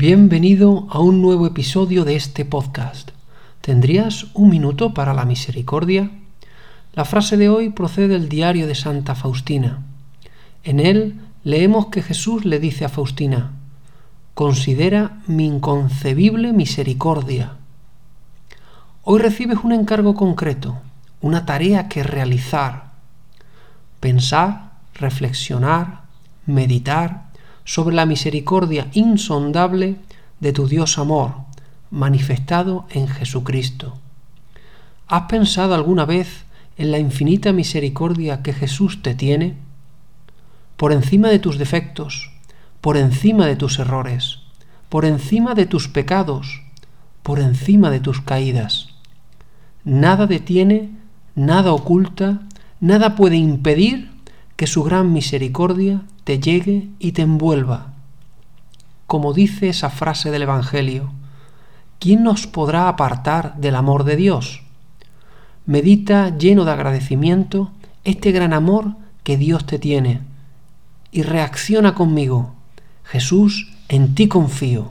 Bienvenido a un nuevo episodio de este podcast. ¿Tendrías un minuto para la misericordia? La frase de hoy procede del diario de Santa Faustina. En él leemos que Jesús le dice a Faustina, Considera mi inconcebible misericordia. Hoy recibes un encargo concreto, una tarea que realizar. Pensar, reflexionar, meditar, sobre la misericordia insondable de tu Dios amor, manifestado en Jesucristo. ¿Has pensado alguna vez en la infinita misericordia que Jesús te tiene? Por encima de tus defectos, por encima de tus errores, por encima de tus pecados, por encima de tus caídas. Nada detiene, nada oculta, nada puede impedir que su gran misericordia te llegue y te envuelva. Como dice esa frase del Evangelio, ¿quién nos podrá apartar del amor de Dios? Medita lleno de agradecimiento este gran amor que Dios te tiene y reacciona conmigo. Jesús, en ti confío.